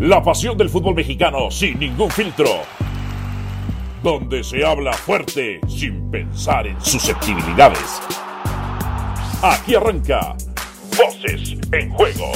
La pasión del fútbol mexicano sin ningún filtro. Donde se habla fuerte sin pensar en susceptibilidades. Aquí arranca Voces en Juego.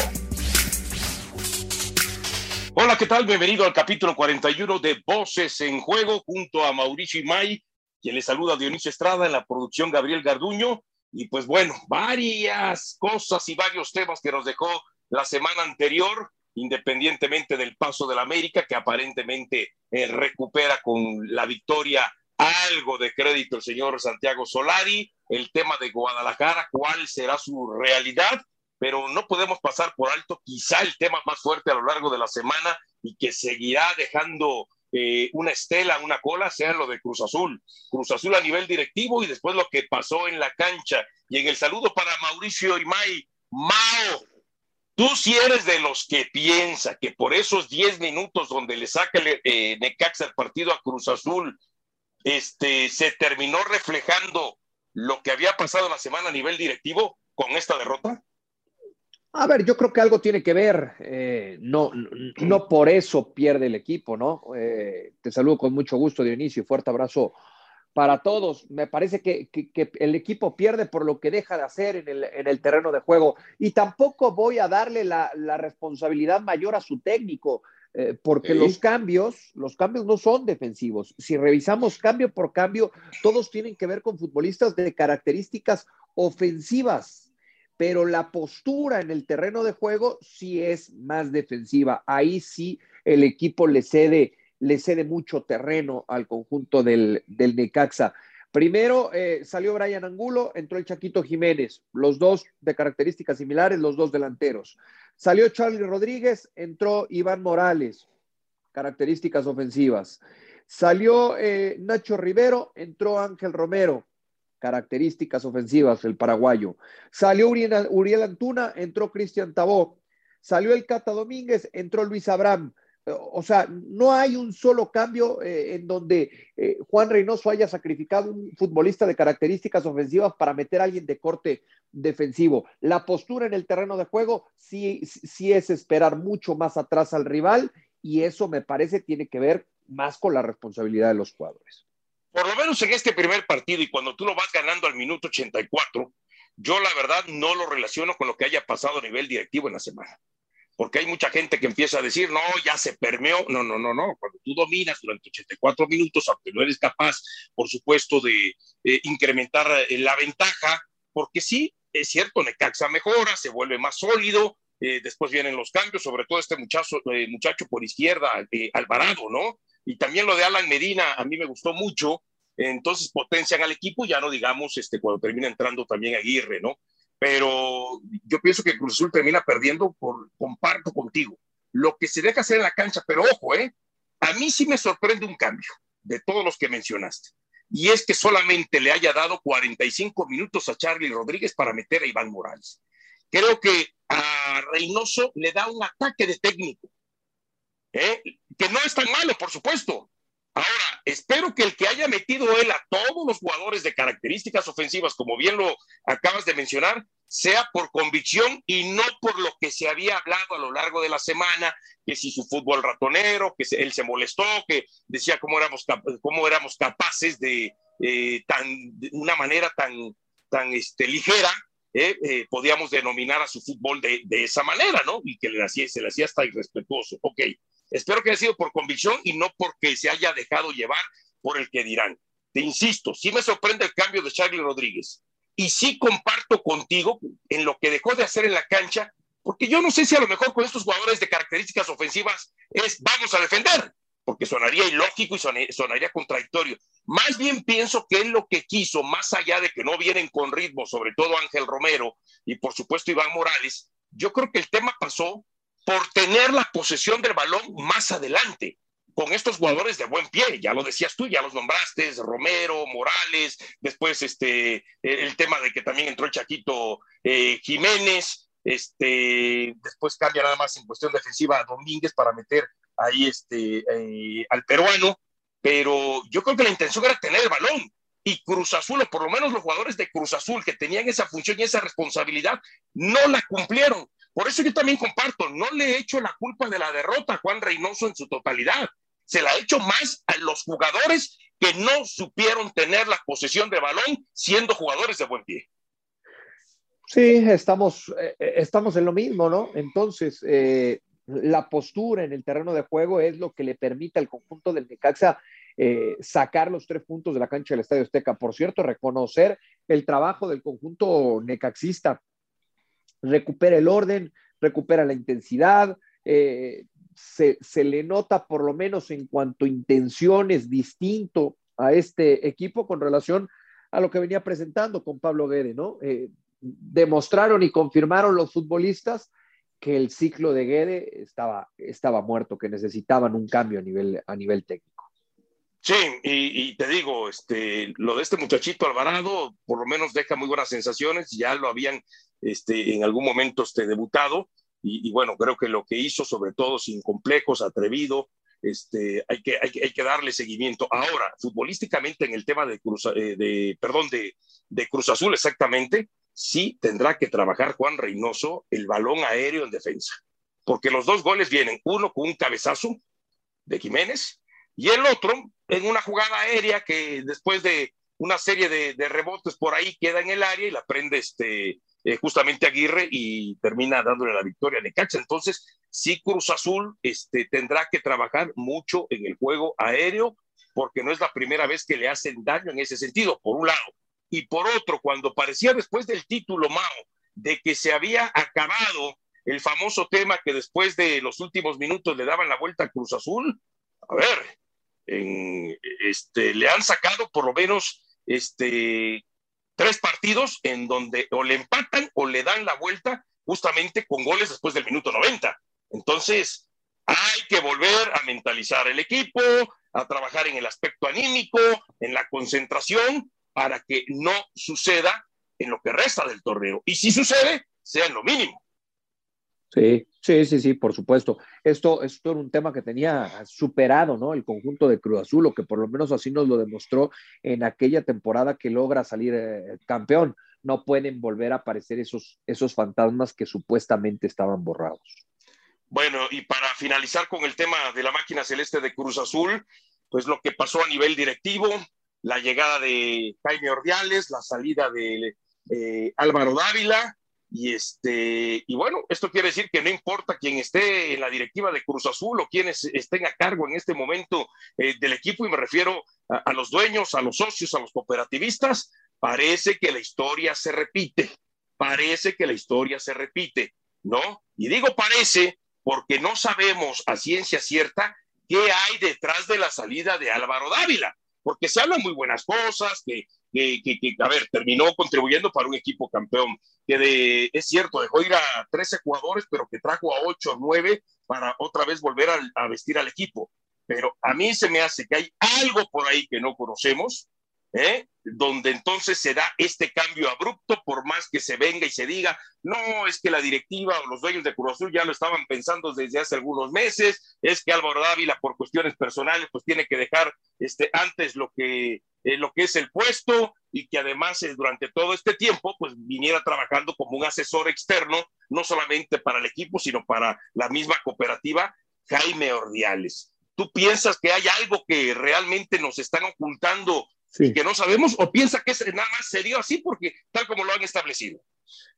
Hola, ¿qué tal? Bienvenido al capítulo 41 de Voces en Juego junto a Mauricio Imay, quien le saluda a Dionisio Estrada en la producción Gabriel Garduño. Y pues bueno, varias cosas y varios temas que nos dejó la semana anterior, independientemente del paso del América, que aparentemente eh, recupera con la victoria algo de crédito el señor Santiago Solari, el tema de Guadalajara, cuál será su realidad, pero no podemos pasar por alto quizá el tema más fuerte a lo largo de la semana y que seguirá dejando eh, una estela, una cola, sea lo de Cruz Azul. Cruz Azul a nivel directivo y después lo que pasó en la cancha. Y en el saludo para Mauricio Imay, Mao, tú si eres de los que piensa que por esos 10 minutos donde le saca el, eh, Necaxa el partido a Cruz Azul, este, se terminó reflejando lo que había pasado la semana a nivel directivo con esta derrota? A ver, yo creo que algo tiene que ver. Eh, no, no, por eso pierde el equipo, ¿no? Eh, te saludo con mucho gusto, Dionisio. Fuerte abrazo para todos. Me parece que, el equipo pierde por lo que deja de hacer en el, en el terreno de juego. Y tampoco voy a darle la, responsabilidad mayor a su técnico, eh, porque los cambios, los cambios no son defensivos. Si revisamos cambio por cambio, todos tienen que ver con futbolistas de características ofensivas pero la postura en el terreno de juego sí es más defensiva. Ahí sí el equipo le cede, le cede mucho terreno al conjunto del, del Necaxa. Primero eh, salió Brian Angulo, entró el Chaquito Jiménez, los dos de características similares, los dos delanteros. Salió Charlie Rodríguez, entró Iván Morales, características ofensivas. Salió eh, Nacho Rivero, entró Ángel Romero, características ofensivas, el paraguayo. Salió Uriel, Antuna, entró Cristian Tabó. Salió el Cata Domínguez, entró Luis Abraham. O sea, no hay un solo cambio eh, en donde eh, Juan Reynoso haya sacrificado un futbolista de características ofensivas para meter a alguien de corte defensivo. La postura en el terreno de juego sí, sí es esperar mucho más atrás al rival y eso me parece tiene que ver más con la responsabilidad de los jugadores por lo menos en este primer partido y cuando tú lo vas ganando al minuto 84, yo la verdad no lo relaciono con lo que haya pasado a nivel directivo en la semana. Porque hay mucha gente que empieza a decir, no, ya se permeó. No, no, no, no. Cuando tú dominas durante 84 minutos, aunque no eres capaz, por supuesto, de eh, incrementar eh, la ventaja, porque sí, es cierto, Necaxa mejora, se vuelve más sólido, eh, después vienen los cambios, sobre todo este muchacho, muchacho por izquierda, Alvarado, ¿no? Y también lo de Alan Medina, a mí me gustó mucho. Entonces potencian al equipo, ya no digamos este, cuando termina entrando también Aguirre, ¿no? Pero yo pienso que Cruz Azul termina perdiendo por, comparto contigo, lo que se deja hacer en la cancha, pero ojo, ¿eh? A mí sí me sorprende un cambio de todos los que mencionaste. Y es que solamente le haya dado 45 minutos a Charlie Rodríguez para meter a Iván Morales. Creo que a Reynoso le da un ataque de técnico ¿eh? que no es tan malo, por supuesto. Ahora, espero que el que haya metido él a todos los jugadores de características ofensivas, como bien lo acabas de mencionar, sea por convicción y no por lo que se había hablado a lo largo de la semana, que si su fútbol ratonero, que él se molestó, que decía cómo éramos, cómo éramos capaces de, eh, tan, de una manera tan, tan este, ligera eh, eh, podíamos denominar a su fútbol de, de, esa manera, ¿no? Y que le hacía, se le hacía hasta irrespetuoso. Ok, Espero que haya sido por convicción y no porque se haya dejado llevar por el que dirán. Te insisto, sí me sorprende el cambio de Charlie Rodríguez y sí comparto contigo en lo que dejó de hacer en la cancha, porque yo no sé si a lo mejor con estos jugadores de características ofensivas es vamos a defender, porque sonaría ilógico y sonaría contradictorio. Más bien pienso que es lo que quiso, más allá de que no vienen con ritmo, sobre todo Ángel Romero y por supuesto Iván Morales, yo creo que el tema pasó por tener la posesión del balón más adelante con estos jugadores de buen pie, ya lo decías tú, ya los nombraste, Romero, Morales, después este, el tema de que también entró el Chaquito eh, Jiménez, este, después cambia nada más en cuestión defensiva a Domínguez para meter ahí este, eh, al peruano, pero yo creo que la intención era tener el balón, y Cruz Azul, o por lo menos los jugadores de Cruz Azul que tenían esa función y esa responsabilidad, no la cumplieron. Por eso yo también comparto, no le he hecho la culpa de la derrota a Juan Reynoso en su totalidad. Se la he hecho más a los jugadores que no supieron tener la posesión de balón siendo jugadores de buen pie. Sí, estamos, eh, eh, estamos en lo mismo, ¿no? Entonces, eh, la postura en el terreno de juego es lo que le permite al conjunto del Necaxa sacar los tres puntos de la cancha del Estadio Azteca. Por cierto, reconocer el trabajo del conjunto necaxista. Recupera el orden, recupera la intensidad, se, se, le nota por lo menos en cuanto a intenciones distinto a este equipo con relación a lo que venía presentando con Pablo Guede, ¿no? demostraron y confirmaron los futbolistas que el ciclo de Guede estaba, estaba muerto, que necesitaban un cambio a nivel, a nivel técnico. Sí, y, te digo, este, lo de este muchachito Alvarado por lo menos deja muy buenas sensaciones, ya lo habían este, en algún momento este, debutado, y, bueno, creo que lo que hizo, sobre todo sin complejos, atrevido, este, hay, que, hay, hay, que darle seguimiento. Ahora, futbolísticamente en el tema de Cruz, eh, de, perdón, de, de Cruz Azul exactamente, sí tendrá que trabajar Juan Reynoso el balón aéreo en defensa, porque los dos goles vienen, uno con un cabezazo de Jiménez y el otro en una jugada aérea que después de una serie de, rebotes por ahí queda en el área y la prende este, eh, justamente Aguirre y termina dándole la victoria a Necaxa. Entonces, sí Cruz Azul este, tendrá que trabajar mucho en el juego aéreo porque no es la primera vez que le hacen daño en ese sentido, por un lado y por otro, cuando parecía después del título Mao de que se había acabado el famoso tema que después de los últimos minutos le daban la vuelta a Cruz Azul, a ver, este, le han sacado por lo menos este, tres partidos en donde o le empatan o le dan la vuelta justamente con goles después del minuto 90. Entonces, hay que volver a mentalizar el equipo, a trabajar en el aspecto anímico, en la concentración para que no suceda en lo que resta del torneo. Y si sucede, sea en lo mínimo. Sí, sí, sí, sí, por supuesto. Esto, esto era un tema que tenía superado, ¿no? El conjunto de Cruz Azul, o que por lo menos así nos lo demostró en aquella temporada que logra salir eh, campeón. No pueden volver a aparecer esos, esos fantasmas que supuestamente estaban borrados. Bueno, y para finalizar con el tema de la máquina celeste de Cruz Azul, pues lo que pasó a nivel directivo, la llegada de Jaime Ordiales, la salida de eh, Álvaro Dávila, y este, y bueno, esto quiere decir que no importa quién esté en la directiva de Cruz Azul o quienes estén a cargo en este momento eh, del equipo, y me refiero a, los dueños, a los socios, a los cooperativistas, parece que la historia se repite, parece que la historia se repite, ¿no? Y digo parece porque no sabemos a ciencia cierta qué hay detrás de la salida de Álvaro Dávila porque se hablan muy buenas cosas, que, que, que, a ver, terminó contribuyendo para un equipo campeón, que de, es cierto, dejó ir a 13 jugadores, pero que trajo a 8 o 9 para otra vez volver a, a vestir al equipo. Pero a mí se me hace que hay algo por ahí que no conocemos, ¿eh? donde entonces se da este cambio abrupto, por más que se venga y se diga, no, es que la directiva o los dueños de Cruz Azul ya lo estaban pensando desde hace algunos meses, es que Álvaro Dávila por cuestiones personales pues tiene que dejar este, antes lo que, eh, lo que es el puesto y que además eh, durante todo este tiempo pues viniera trabajando como un asesor externo, no solamente para el equipo, sino para la misma cooperativa, Jaime Ordiales. ¿Tú piensas que hay algo que realmente nos están ocultando que no sabemos o piensa que nada más se dio así porque tal como lo han establecido.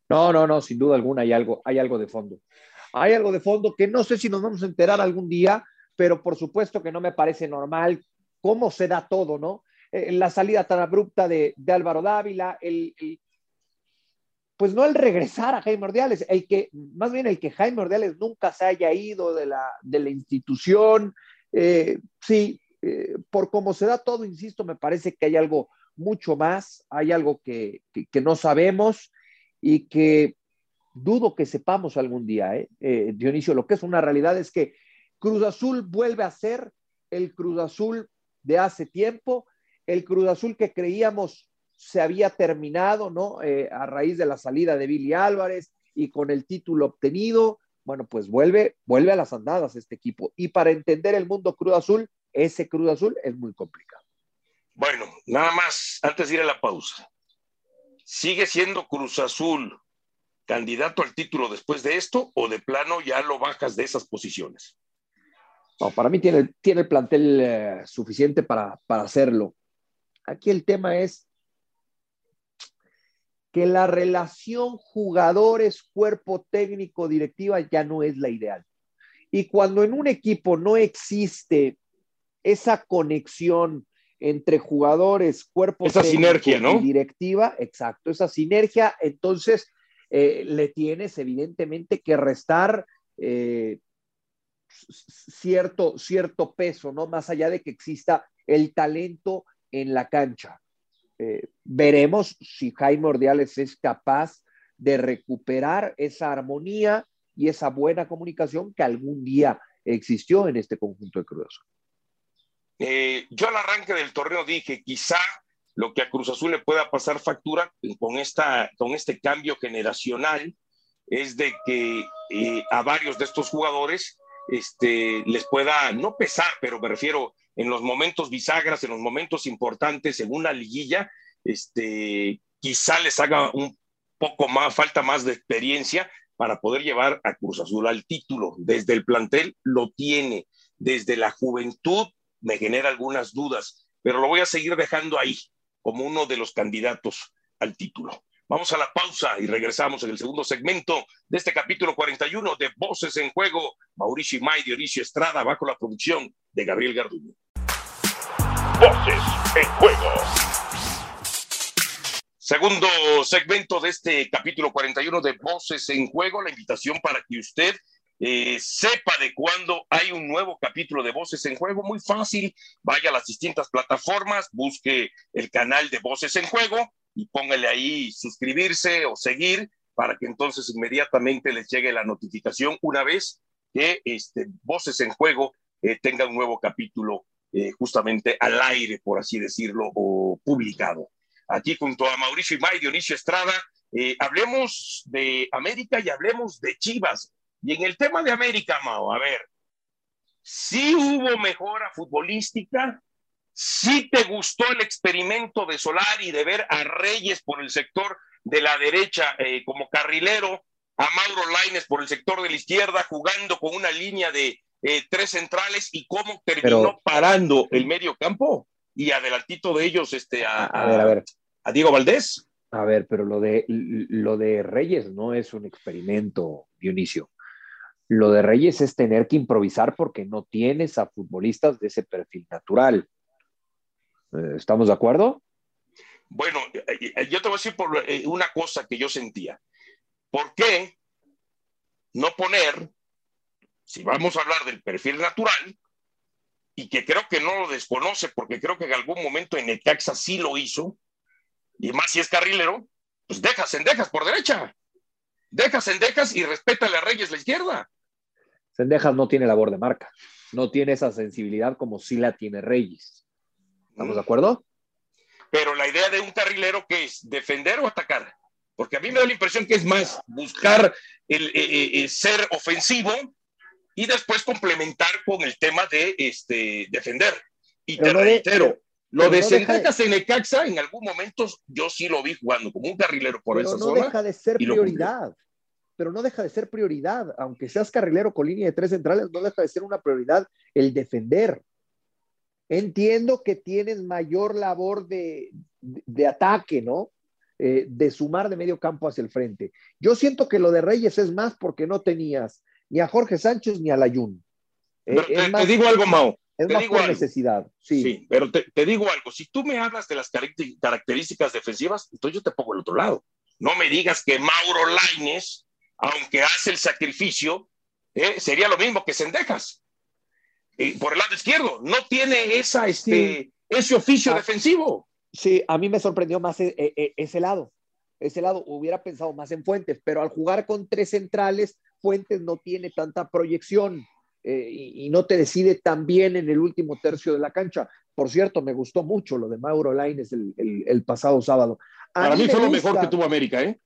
No, no, no, sin duda alguna hay algo, hay algo de fondo. Hay algo de fondo que no sé si nos vamos a enterar algún día, pero por supuesto que no me parece normal cómo se da todo, ¿no? Eh, la salida tan abrupta de, Álvaro Dávila, el, pues no el regresar a Jaime Ordiales, el que, más bien el que Jaime Ordiales nunca se haya ido de la, de la institución, eh, sí, eh, por cómo se da todo, insisto, me parece que hay algo mucho más, hay algo que, no sabemos y que dudo que sepamos algún día, ¿eh? ¿eh? Dionisio, lo que es una realidad es que Cruz Azul vuelve a ser el Cruz Azul de hace tiempo, el Cruz Azul que creíamos se había terminado, ¿no? Eh, a raíz de la salida de Billy Álvarez y con el título obtenido, bueno, pues vuelve, vuelve a las andadas este equipo. Y para entender el mundo Cruz Azul, ese Cruz Azul es muy complicado. Bueno, nada más, antes de ir a la pausa. ¿Sigue siendo Cruz Azul candidato al título después de esto o de plano ya lo bajas de esas posiciones? No, para mí tiene, tiene el plantel eh, suficiente para, para hacerlo. Aquí el tema es que la relación jugadores, cuerpo técnico, directiva ya no es la ideal. Y cuando en un equipo no existe esa conexión entre jugadores, cuerpo esa sinergia, directiva, exacto, esa sinergia, entonces eh, le tienes evidentemente que restar eh, cierto, cierto peso, ¿no? Más allá de que exista el talento en la cancha. Eh, veremos si Jaime Ordiales es capaz de recuperar esa armonía y esa buena comunicación que algún día existió en este conjunto de Cruz eh, yo al arranque del torneo dije, quizá lo que a Cruz Azul le pueda pasar factura con, esta, con este cambio generacional es de que eh, a varios de estos jugadores este, les pueda no pesar, pero me refiero en los momentos bisagras, en los momentos importantes, en una liguilla, este, quizá les haga un poco más, falta más de experiencia para poder llevar a Cruz Azul al título. Desde el plantel lo tiene, desde la juventud me genera algunas dudas, pero lo voy a seguir dejando ahí como uno de los candidatos al título. Vamos a la pausa y regresamos en el segundo segmento de este capítulo 41 de Voces en Juego. Mauricio May, Dionisio Estrada, bajo la producción de Gabriel Garduño. Voces en Juego. Segundo segmento de este capítulo 41 de Voces en Juego, la invitación para que usted eh, sepa de cuándo hay un nuevo capítulo de Voces en Juego. Muy fácil, vaya a las distintas plataformas, busque el canal de Voces en Juego y póngale ahí suscribirse o seguir para que entonces inmediatamente les llegue la notificación una vez que este, Voces en Juego eh, tenga un nuevo capítulo eh, justamente al aire, por así decirlo, o publicado. Aquí junto a Mauricio y May, Dionisio Estrada, hablemos de América y hablemos de Chivas. Y en el tema de América, Mao, a ver, si hubo mejora futbolística, si te gustó el experimento de Solari de ver a Reyes por el sector de la derecha eh, como carrilero, a Mauro Laines por el sector de la izquierda, jugando con una línea de eh, tres centrales y cómo terminó parando el medio campo y adelantito de ellos este, a, a, ver, a, ver. a Diego Valdés. A ver, pero lo de, lo de Reyes no es un experimento, Dionisio. Lo de Reyes es tener que improvisar porque no tienes a futbolistas de ese perfil natural. Eh, ¿Estamos de acuerdo? Bueno, eh, eh, yo te voy a decir por una cosa que yo sentía. ¿Por qué no poner, si vamos a hablar del perfil natural, y que creo que no lo desconoce porque creo que en algún momento en Necaxa sí lo hizo, y más si es carrilero, pues dejas en dejas por derecha. Dejas en dejas y respétale a Reyes la izquierda. Sendejas no tiene labor de marca, no tiene esa sensibilidad como sí la tiene Reyes. ¿Estamos de acuerdo? Pero la idea de un carrilero que es defender o atacar, porque a mí me da la impresión que es más buscar el, eh, eh, eh ser ofensivo y después complementar con el tema de este, defender. Y pero te no reitero, de, lo de no Sendejas de... en Necaxa, en algún momento yo sí lo vi jugando como un carrilero por pero esa no zona. No deja de ser prioridad pero no deja de ser prioridad, aunque seas carrilero con línea de tres centrales, no deja de ser una prioridad el defender. Entiendo que tienes mayor labor de, de ataque, ¿no? Eh, de sumar de medio campo hacia el frente. Yo siento que lo de Reyes es más porque no tenías ni a Jorge Sánchez ni a Layún. Eh, te, más, te, digo algo, Mau. Es te más digo por algo. necesidad. Sí, sí pero te, te, digo algo. Si tú me hablas de las características defensivas, entonces yo te pongo el otro lado. No me digas que Mauro Laines, aunque hace el sacrificio, eh, sería lo mismo que Sendejas eh, por el lado izquierdo. No tiene esa, este, sí. ese oficio ah, defensivo. Sí, a mí me sorprendió más e, e, ese lado. Ese lado hubiera pensado más en Fuentes, pero al jugar con tres centrales, Fuentes no tiene tanta proyección eh, y, y, no te decide tan bien en el último tercio de la cancha. Por cierto, me gustó mucho lo de Mauro Laines el, el, el pasado sábado. A Para mí, mí fue lo mejor que tuvo América, ¿eh?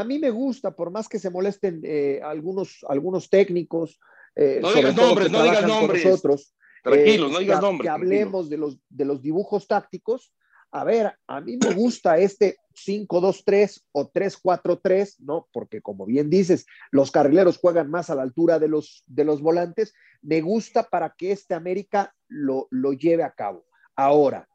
A mí me gusta, por más que se molesten eh, algunos, algunos técnicos, eh, no digas nombres, no digas nombres. Nosotros, Tranquilo, no digas nombre. Que hablemos de los, de los dibujos tácticos. A ver, a mí me gusta este 5-2-3 o 3-4-3, ¿no? Porque como bien dices, los carrileros juegan más a la altura de los, de los volantes. Me gusta para que este América lo, lo lleve a cabo. Ahora,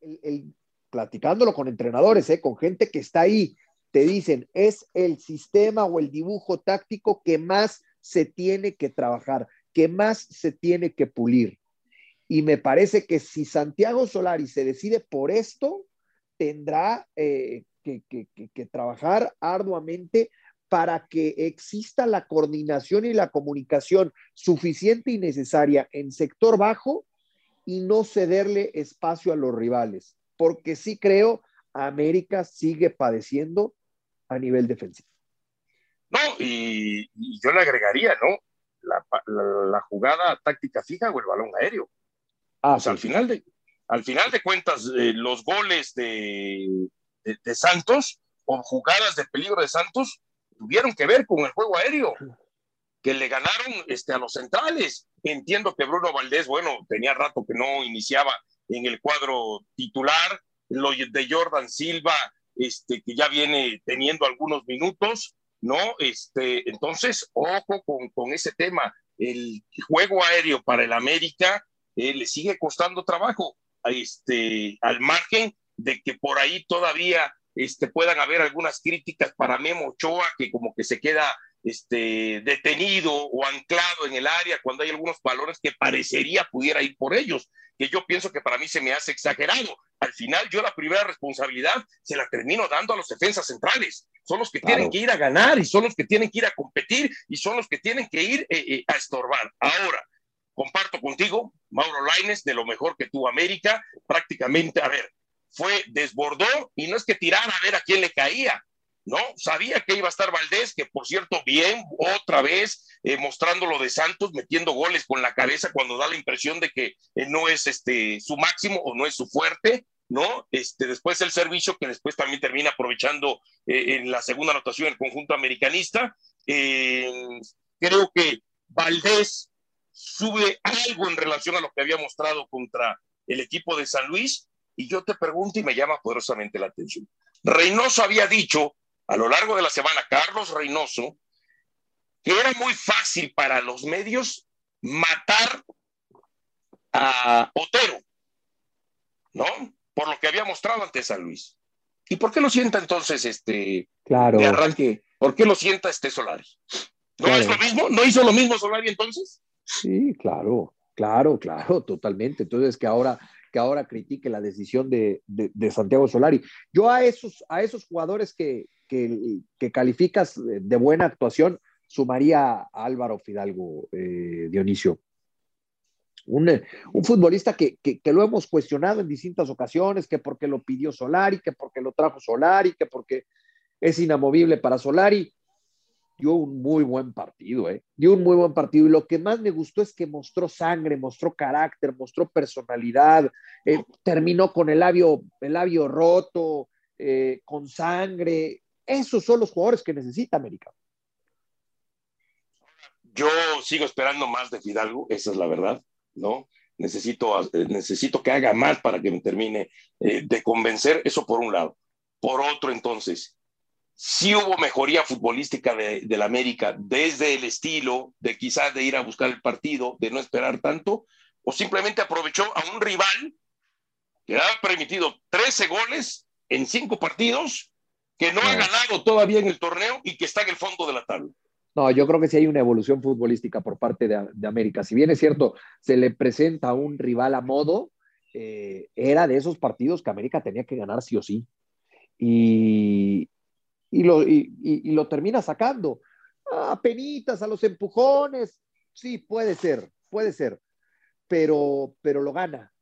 el, platicándolo con entrenadores, ¿eh? con gente que está ahí, te dicen, es el sistema o el dibujo táctico que más se tiene que trabajar, que más se tiene que pulir. Y me parece que si Santiago Solari se decide por esto, tendrá eh, que, que trabajar arduamente para que exista la coordinación y la comunicación suficiente y necesaria en sector bajo y no cederle espacio a los rivales, porque sí creo América sigue padeciendo a nivel defensivo. No, y, yo le agregaría, ¿no? La, jugada táctica fija o el balón aéreo. Ah, al, final de, al final de cuentas, eh, los goles de, de, Santos o jugadas de peligro de Santos tuvieron que ver con el juego aéreo que le ganaron este, a los centrales. Entiendo que Bruno Valdés, bueno, tenía rato que no iniciaba en el cuadro titular, lo de Jordan Silva, este, que ya viene teniendo algunos minutos, ¿no? Este, entonces, ojo con, con ese tema. El juego aéreo para el América eh, le sigue costando trabajo, este, al margen de que por ahí todavía este, puedan haber algunas críticas para Memo Ochoa, que como que se queda este, detenido o anclado en el área cuando hay algunos valores que parecería pudiera ir por ellos, que yo pienso que para mí se me hace exagerado. Al final yo la primera responsabilidad se la termino dando a los defensas centrales. Son los que tienen que ir a ganar y son los que tienen que ir a competir y son los que tienen que ir eh, eh, a estorbar. Ahora, comparto contigo, Mauro Laines, de lo mejor que tuvo América, prácticamente, a ver, fue desbordó y no es que tirara a ver a quién le caía, ¿no? Sabía que iba a estar Valdés, que por cierto, bien, otra vez eh, mostrando lo de Santos, metiendo goles con la cabeza cuando da la impresión de que eh, no es este, su máximo o no es su fuerte, ¿no? Este, después el servicio, que después también termina aprovechando eh, en la segunda anotación el conjunto americanista. creo que Valdés sube algo en relación a lo que había mostrado contra el equipo de San Luis, y yo te pregunto y me llama poderosamente la atención. Reynoso había dicho a lo largo de la semana, Carlos Reynoso, que era muy fácil para los medios matar a Otero, ¿no? Por lo que había mostrado ante San Luis. ¿Y por qué lo sienta entonces este claro. de arranque? ¿Por qué lo sienta este Solari? ¿No es lo mismo? ¿No hizo lo mismo Solari entonces? Sí, claro, claro, claro, totalmente. Entonces que ahora que ahora critique la decisión de, de Santiago Solari. Yo a esos, a esos jugadores que, que, calificas de buena actuación, sumaría a Álvaro Fidalgo, eh, Dionisio. Un, un futbolista que, que, lo hemos cuestionado en distintas ocasiones, que porque lo pidió Solari, que porque lo trajo Solari, que porque es inamovible para Solari. Dio un muy buen partido, ¿eh? Dio un muy buen partido. Y lo que más me gustó es que mostró sangre, mostró carácter, mostró personalidad, eh, terminó con el labio, el labio roto, eh, con sangre. Esos son los jugadores que necesita América. Yo sigo esperando más de Fidalgo, esa es la verdad, ¿no? Necesito, eh, necesito que haga más para que me termine eh, de convencer, eso por un lado. Por otro, entonces, sí hubo mejoría futbolística de, la América desde el estilo de quizás de ir a buscar el partido, de no esperar tanto, o simplemente aprovechó a un rival que ha permitido 13 goles en cinco partidos que no ha ganado todavía en el torneo y que está en el fondo de la tabla. No, yo creo que sí hay una evolución futbolística por parte de, América. Si bien es cierto, se le presenta un rival a modo, eh, era de esos partidos que América tenía que ganar sí o sí. Y, y, lo, y, lo termina sacando. A penitas, a los empujones. Sí, puede ser, puede ser. Pero, pero lo gana.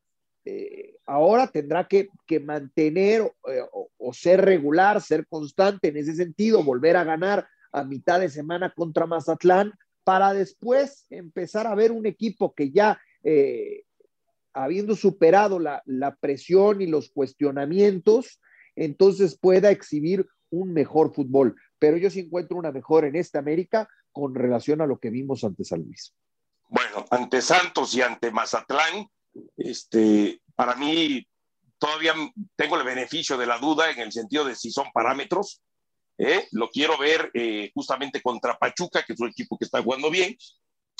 Eh, ahora tendrá que, mantener eh, o, ser regular, ser constante en ese sentido, volver a ganar a mitad de semana contra Mazatlán, para después empezar a ver un equipo que ya, eh, habiendo superado la, la presión y los cuestionamientos, entonces pueda exhibir un mejor fútbol. Pero yo sí encuentro una mejor en esta América con relación a lo que vimos ante San Luis. Bueno, ante Santos y ante Mazatlán, este, para mí todavía tengo el beneficio de la duda en el sentido de si son parámetros. ¿eh? Lo quiero ver eh, justamente contra Pachuca, que es un equipo que está jugando bien,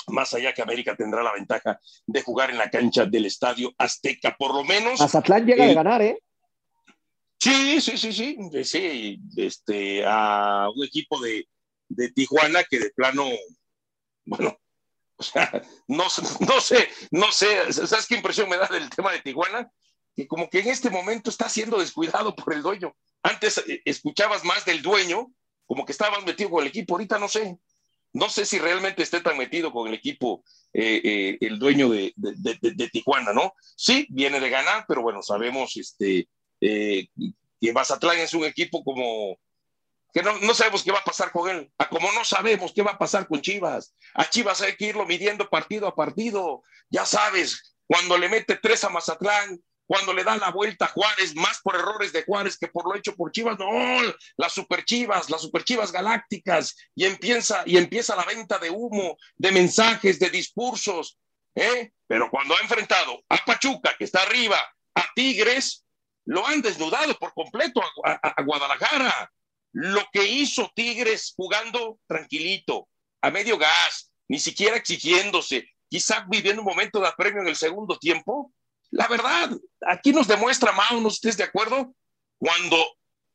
más allá que América tendrá la ventaja de jugar en la cancha del Estadio Azteca, por lo menos. Mazatlán llega a ganar, ¿eh? Sí, sí, sí, sí, sí, este, a un equipo de, de Tijuana que de plano, bueno, o sea, no, sé, no sé, ¿sabes qué impresión me da del tema de Tijuana? Que como que en este momento está siendo descuidado por el dueño. Antes eh, escuchabas más del dueño, como que estaba más metido con el equipo, ahorita no sé. No sé si realmente esté tan metido con el equipo eh, eh, el dueño de, Tijuana, ¿no? Sí, viene de ganar, pero bueno, sabemos este, que Mazatlán es un equipo como que no, no, sabemos qué va a pasar con él, a como no sabemos qué va a pasar con Chivas. A Chivas hay que irlo midiendo partido a partido. Ya sabes, cuando le mete tres a Mazatlán, cuando le da la vuelta a Juárez, más por errores de Juárez que por lo hecho por Chivas, no, las super Chivas, las super Chivas galácticas, y empieza, y empieza la venta de humo, de mensajes, de discursos, ¿eh? Pero cuando ha enfrentado a Pachuca, que está arriba, a Tigres, lo han desnudado por completo a, Guadalajara. Lo que hizo Tigres jugando tranquilito, a medio gas, ni siquiera exigiéndose, quizá viviendo un momento de apremio en el segundo tiempo, la verdad, aquí nos demuestra, Mao, no estés de acuerdo, cuando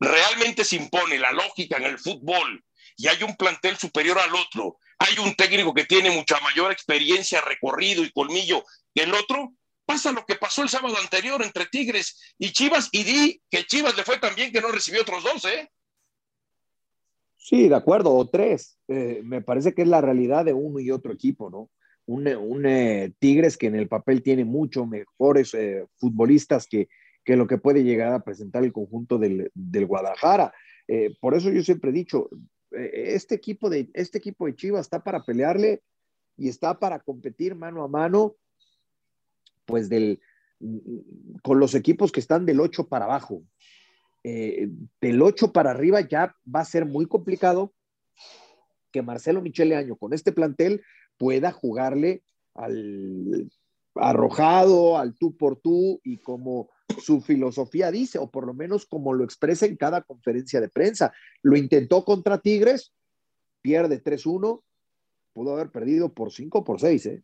realmente se impone la lógica en el fútbol y hay un plantel superior al otro, hay un técnico que tiene mucha mayor experiencia, recorrido y colmillo que el otro, pasa lo que pasó el sábado anterior entre Tigres y Chivas y di que Chivas le fue tan bien que no recibió otros dos, ¿eh? Sí, de acuerdo, o tres. Eh, me parece que es la realidad de uno y otro equipo, ¿no? un, eh, Tigres que en el papel tiene mucho mejores eh, futbolistas que, que, lo que puede llegar a presentar el conjunto del, Guadalajara. Eh, por eso yo siempre he dicho, este, equipo de, este equipo de Chivas está para pelearle y está para competir mano a mano, pues del, con los equipos que están del 8 para abajo. Del 8 para arriba ya va a ser muy complicado que Marcelo Michele Año con este plantel pueda jugarle al arrojado, al tú por tú y como su filosofía dice, o por lo menos como lo expresa en cada conferencia de prensa. Lo intentó contra Tigres, pierde 3-1, pudo haber perdido por 5 o por 6, ¿eh?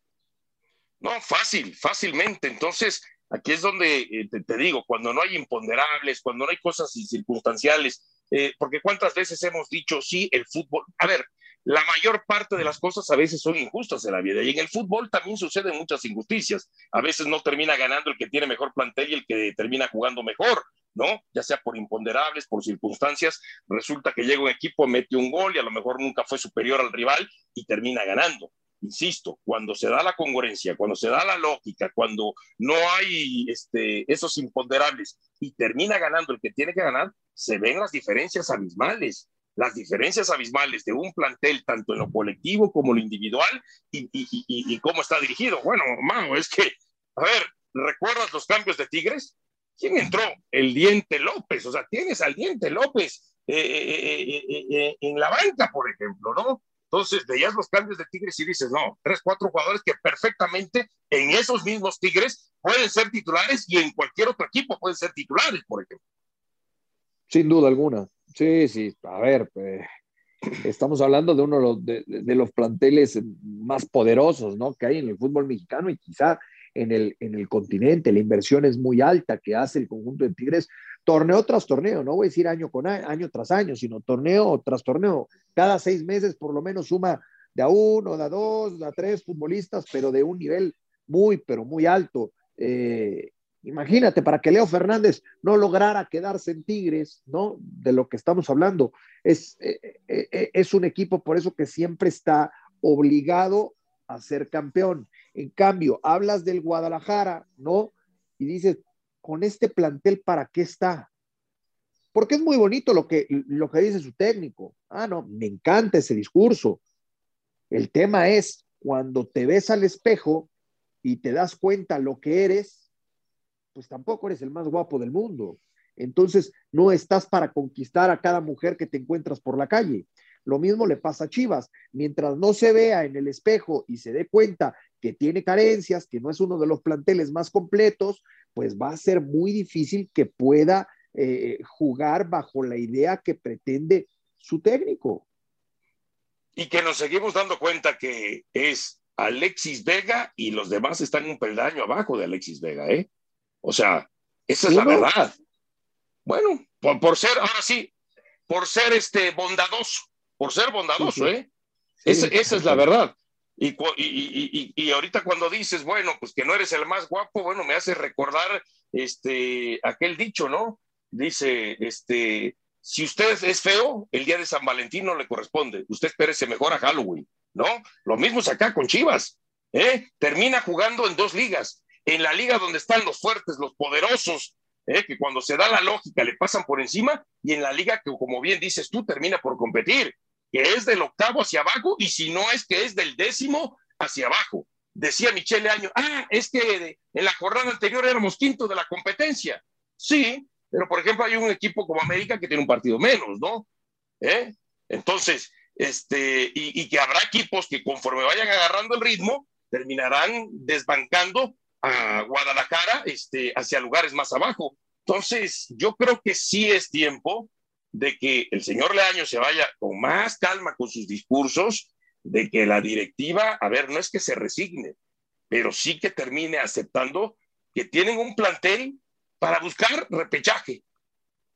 No, fácil, fácilmente. Entonces, aquí es donde eh, te, digo, cuando no hay imponderables, cuando no hay cosas circunstanciales, eh, porque cuántas veces hemos dicho, sí, el fútbol, a ver, la mayor parte de las cosas a veces son injustas en la vida y en el fútbol también suceden muchas injusticias. A veces no termina ganando el que tiene mejor plantel y el que termina jugando mejor, ¿no? Ya sea por imponderables, por circunstancias, resulta que llega un equipo, mete un gol y a lo mejor nunca fue superior al rival y termina ganando. Insisto, cuando se da la congruencia, cuando se da la lógica, cuando no hay este, esos imponderables y termina ganando el que tiene que ganar, se ven las diferencias abismales las diferencias abismales de un plantel, tanto en lo colectivo como en lo individual, y, cómo está dirigido. Bueno, mano, es que, a ver, ¿recuerdas los cambios de Tigres? ¿Quién entró? El Diente López, o sea, tienes al Diente López eh, eh, eh, en la banca, por ejemplo, ¿no? Entonces veías los cambios de Tigres y dices, no, tres, cuatro jugadores que perfectamente en esos mismos Tigres pueden ser titulares y en cualquier otro equipo pueden ser titulares, por ejemplo. Sin duda alguna. Sí, sí, a ver, pues, estamos hablando de uno de los, planteles más poderosos ¿no? que hay en el fútbol mexicano y quizá en el, en el continente. La inversión es muy alta que hace el conjunto de Tigres torneo tras torneo, no voy a decir año con año, año tras año, sino torneo tras torneo. Cada seis meses por lo menos suma de a uno, de a dos, de a tres futbolistas, pero de un nivel muy, pero muy alto. Eh, Imagínate, para que Leo Fernández no lograra quedarse en Tigres, ¿no? De lo que estamos hablando. Es, eh, eh, es un equipo por eso que siempre está obligado a ser campeón. En cambio, hablas del Guadalajara, ¿no? Y dices, con este plantel, ¿para qué está? Porque es muy bonito lo que, lo que dice su técnico. Ah, no, me encanta ese discurso. El tema es cuando te ves al espejo y te das cuenta lo que eres, pues tampoco eres el más guapo del mundo. Entonces, no estás para conquistar a cada mujer que te encuentras por la calle. Lo mismo le pasa a Chivas. Mientras no se vea en el espejo y se dé cuenta que tiene carencias, que no es uno de los planteles más completos, pues va a ser muy difícil que pueda eh, jugar bajo la idea que pretende su técnico. Y que nos seguimos dando cuenta que es Alexis Vega y los demás están un peldaño abajo de Alexis Vega, ¿eh? O sea, esa es la verdad. Bueno, por, ser, ahora sí, por ser este bondadoso, por ser bondadoso, ¿eh? esa, es la verdad. Y, y, y, ahorita cuando dices, bueno, pues que no eres el más guapo, bueno, me hace recordar este, aquel dicho, ¿no? Dice, este, si usted es feo, el día de San Valentín no le corresponde. Usted espérese mejor a Halloween, ¿no? Lo mismo es acá con Chivas, ¿eh? Termina jugando en dos ligas. En la liga donde están los fuertes, los poderosos, ¿eh? que cuando se da la lógica le pasan por encima, y en la liga que, como bien dices tú, termina por competir, que es del octavo hacia abajo, y si no es que es del décimo hacia abajo. Decía Michele Año, ah, es que en la jornada anterior éramos quinto de la competencia. Sí, pero, por ejemplo, hay un equipo como América que tiene un partido menos, ¿no? ¿Eh? Entonces, este, y, que habrá equipos que conforme vayan agarrando el ritmo, terminarán desbancando a Guadalajara este, hacia lugares más abajo. Entonces, yo creo que sí es tiempo de que el señor Leaño se vaya con más calma con sus discursos, de que la directiva, a ver, no es que se resigne, pero sí que termine aceptando que tienen un plantel para buscar repechaje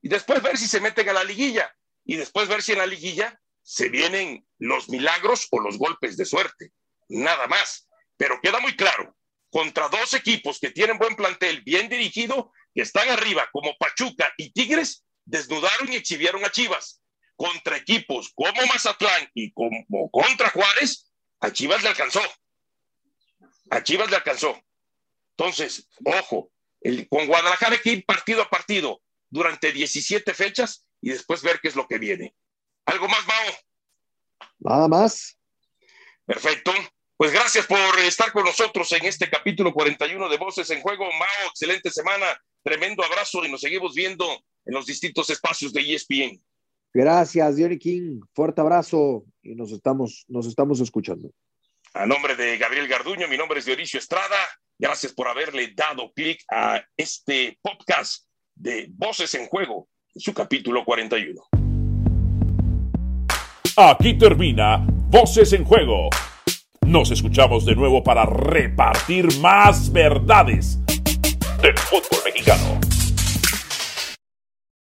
y después ver si se meten a la liguilla y después ver si en la liguilla se vienen los milagros o los golpes de suerte. Nada más. Pero queda muy claro, contra dos equipos que tienen buen plantel, bien dirigido, que están arriba, como Pachuca y Tigres, desnudaron y exhibieron a Chivas. Contra equipos como Mazatlán y como contra Juárez, a Chivas le alcanzó. A Chivas le alcanzó. Entonces, ojo, con Guadalajara hay que ir partido a partido durante 17 fechas y después ver qué es lo que viene. ¿Algo más, Mao? Nada más. Perfecto. Pues gracias por estar con nosotros en este capítulo 41 de Voces en Juego. Mao, excelente semana, tremendo abrazo y nos seguimos viendo en los distintos espacios de ESPN. Gracias, Johnny King. Fuerte abrazo y nos estamos, nos estamos escuchando. A nombre de Gabriel Garduño, mi nombre es Dionisio Estrada. Gracias por haberle dado clic a este podcast de Voces en Juego, su capítulo 41. Aquí termina Voces en Juego. Nos escuchamos de nuevo para repartir más verdades del fútbol mexicano.